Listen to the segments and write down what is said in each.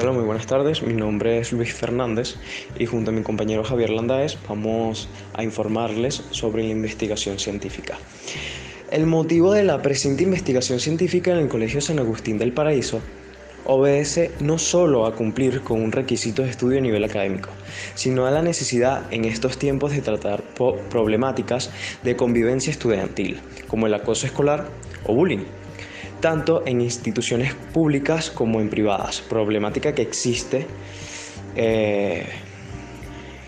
Hola, muy buenas tardes. Mi nombre es Luis Fernández y junto a mi compañero Javier Landaes vamos a informarles sobre la investigación científica. El motivo de la presente investigación científica en el Colegio San Agustín del Paraíso obedece no solo a cumplir con un requisito de estudio a nivel académico, sino a la necesidad en estos tiempos de tratar problemáticas de convivencia estudiantil, como el acoso escolar o bullying, tanto en instituciones públicas como en privadas, problemática que existe. Eh,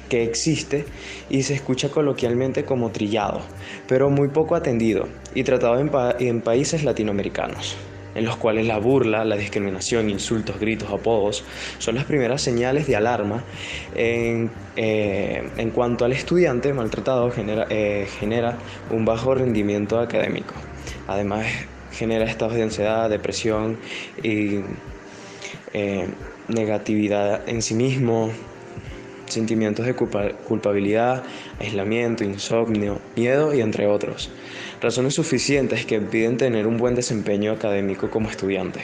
que existe y se escucha coloquialmente como trillado, pero muy poco atendido y tratado en países latinoamericanos en los cuales la burla, la discriminación, insultos, gritos, apodos son las primeras señales de alarma en, eh, cuanto al estudiante maltratado genera, eh, genera un bajo rendimiento académico. Además, genera estados de ansiedad, depresión y eh, negatividad en sí mismo, sentimientos de culpabilidad, aislamiento, insomnio, miedo y entre otros. Razones suficientes que impiden tener un buen desempeño académico como estudiante.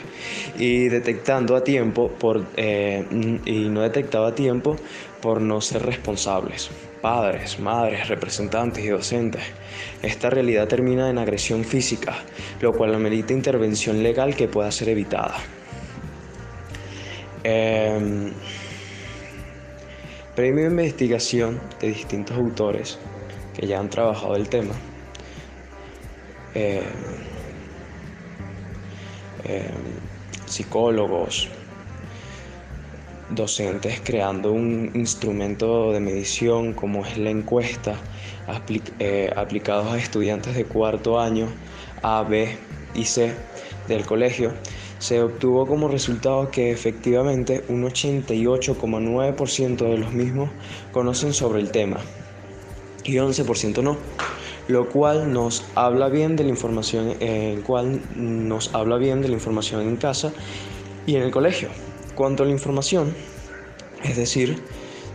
Y detectando a tiempo por, eh, y no detectado a tiempo por no ser responsables. Padres, madres, representantes y docentes. Esta realidad termina en agresión física, lo cual amerita intervención legal que pueda ser evitada. Eh, premio de investigación de distintos autores que ya han trabajado el tema. Eh, eh, psicólogos, docentes creando un instrumento de medición como es la encuesta eh, aplicados a estudiantes de cuarto año A, B y C del colegio se obtuvo como resultado que efectivamente un 88,9% de los mismos conocen sobre el tema y 11% no, lo cual nos habla bien de la información, el cual nos habla bien de la información en casa y en el colegio. Cuanto a la información, es decir,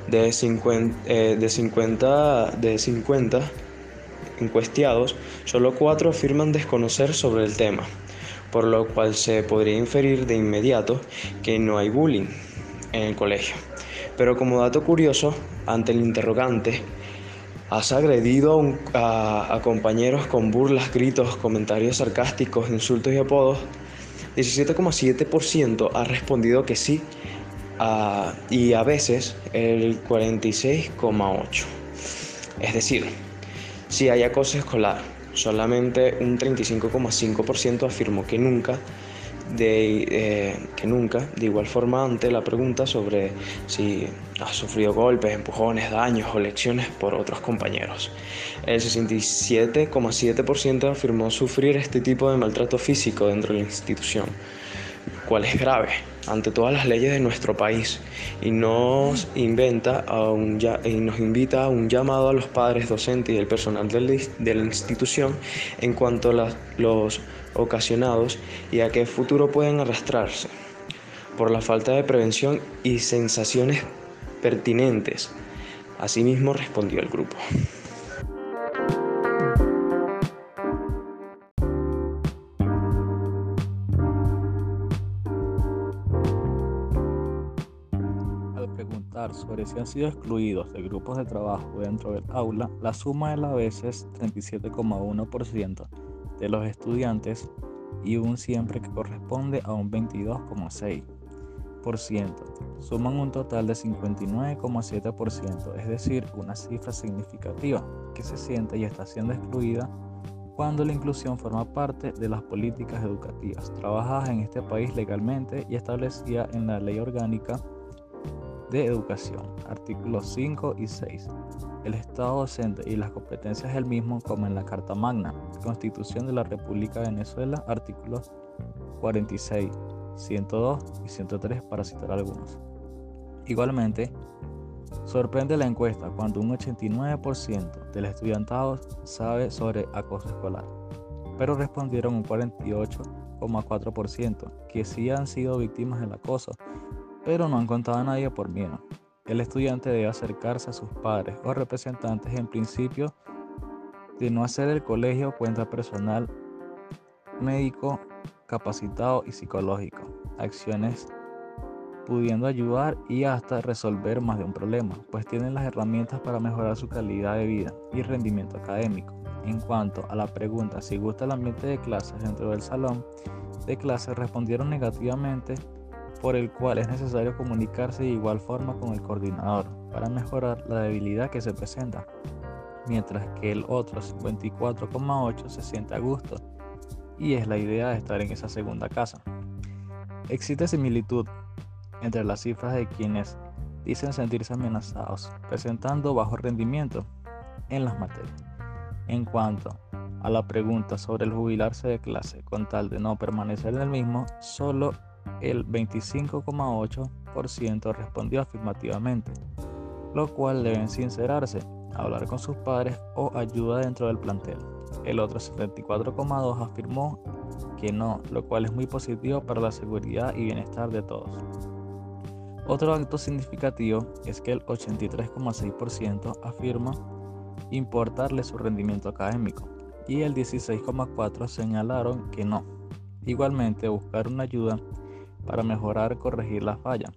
de 50, eh, de 50, de 50 encuestiados, solo 4 afirman desconocer sobre el tema por lo cual se podría inferir de inmediato que no hay bullying en el colegio. Pero como dato curioso, ante el interrogante, ¿has agredido a, compañeros con burlas, gritos, comentarios sarcásticos, insultos y apodos? 17,7% ha respondido que sí y a veces el 46,8%. Es decir, si hay acoso escolar, Solamente un 35,5% afirmó que nunca, de, eh, que nunca, de igual forma ante la pregunta sobre si ha sufrido golpes, empujones, daños o lecciones por otros compañeros. El 67,7% afirmó sufrir este tipo de maltrato físico dentro de la institución, cual es grave ante todas las leyes de nuestro país y nos, inventa a un, y nos invita a un llamado a los padres docentes y el personal de la institución en cuanto a los ocasionados y a qué futuro pueden arrastrarse por la falta de prevención y sensaciones pertinentes. Asimismo respondió el grupo. Sobre si han sido excluidos de grupos de trabajo dentro del aula, la suma de la vez es 37,1% de los estudiantes y un siempre que corresponde a un 22,6%. Suman un total de 59,7%, es decir, una cifra significativa que se siente y está siendo excluida cuando la inclusión forma parte de las políticas educativas trabajadas en este país legalmente y establecida en la ley orgánica de Educación, artículos 5 y 6. El Estado docente y las competencias del mismo, como en la Carta Magna, Constitución de la República de Venezuela, artículos 46, 102 y 103, para citar algunos. Igualmente, sorprende la encuesta cuando un 89% del estudiantado sabe sobre acoso escolar, pero respondieron un 48,4% que sí han sido víctimas del acoso pero no han contado a nadie por miedo. El estudiante debe acercarse a sus padres o representantes en principio de no hacer el colegio cuenta personal, médico, capacitado y psicológico. Acciones pudiendo ayudar y hasta resolver más de un problema, pues tienen las herramientas para mejorar su calidad de vida y rendimiento académico. En cuanto a la pregunta si gusta el ambiente de clases dentro del salón de clases, respondieron negativamente, por el cual es necesario comunicarse de igual forma con el coordinador para mejorar la debilidad que se presenta, mientras que el otro 54,8 se siente a gusto y es la idea de estar en esa segunda casa. Existe similitud entre las cifras de quienes dicen sentirse amenazados, presentando bajo rendimiento en las materias. En cuanto a la pregunta sobre el jubilarse de clase con tal de no permanecer en el mismo, solo el 25,8% respondió afirmativamente, lo cual deben sincerarse, hablar con sus padres o ayuda dentro del plantel. El otro 74,2% afirmó que no, lo cual es muy positivo para la seguridad y bienestar de todos. Otro acto significativo es que el 83,6% afirma importarle su rendimiento académico y el 16,4% señalaron que no. Igualmente buscar una ayuda para mejorar corregir la falla.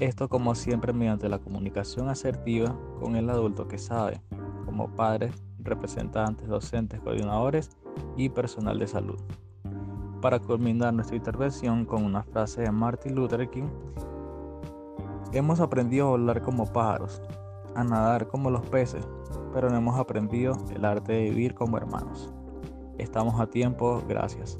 Esto como siempre mediante la comunicación asertiva con el adulto que sabe, como padres, representantes, docentes, coordinadores y personal de salud. Para culminar nuestra intervención con una frase de Martin Luther King, hemos aprendido a volar como pájaros, a nadar como los peces, pero no hemos aprendido el arte de vivir como hermanos. Estamos a tiempo, gracias.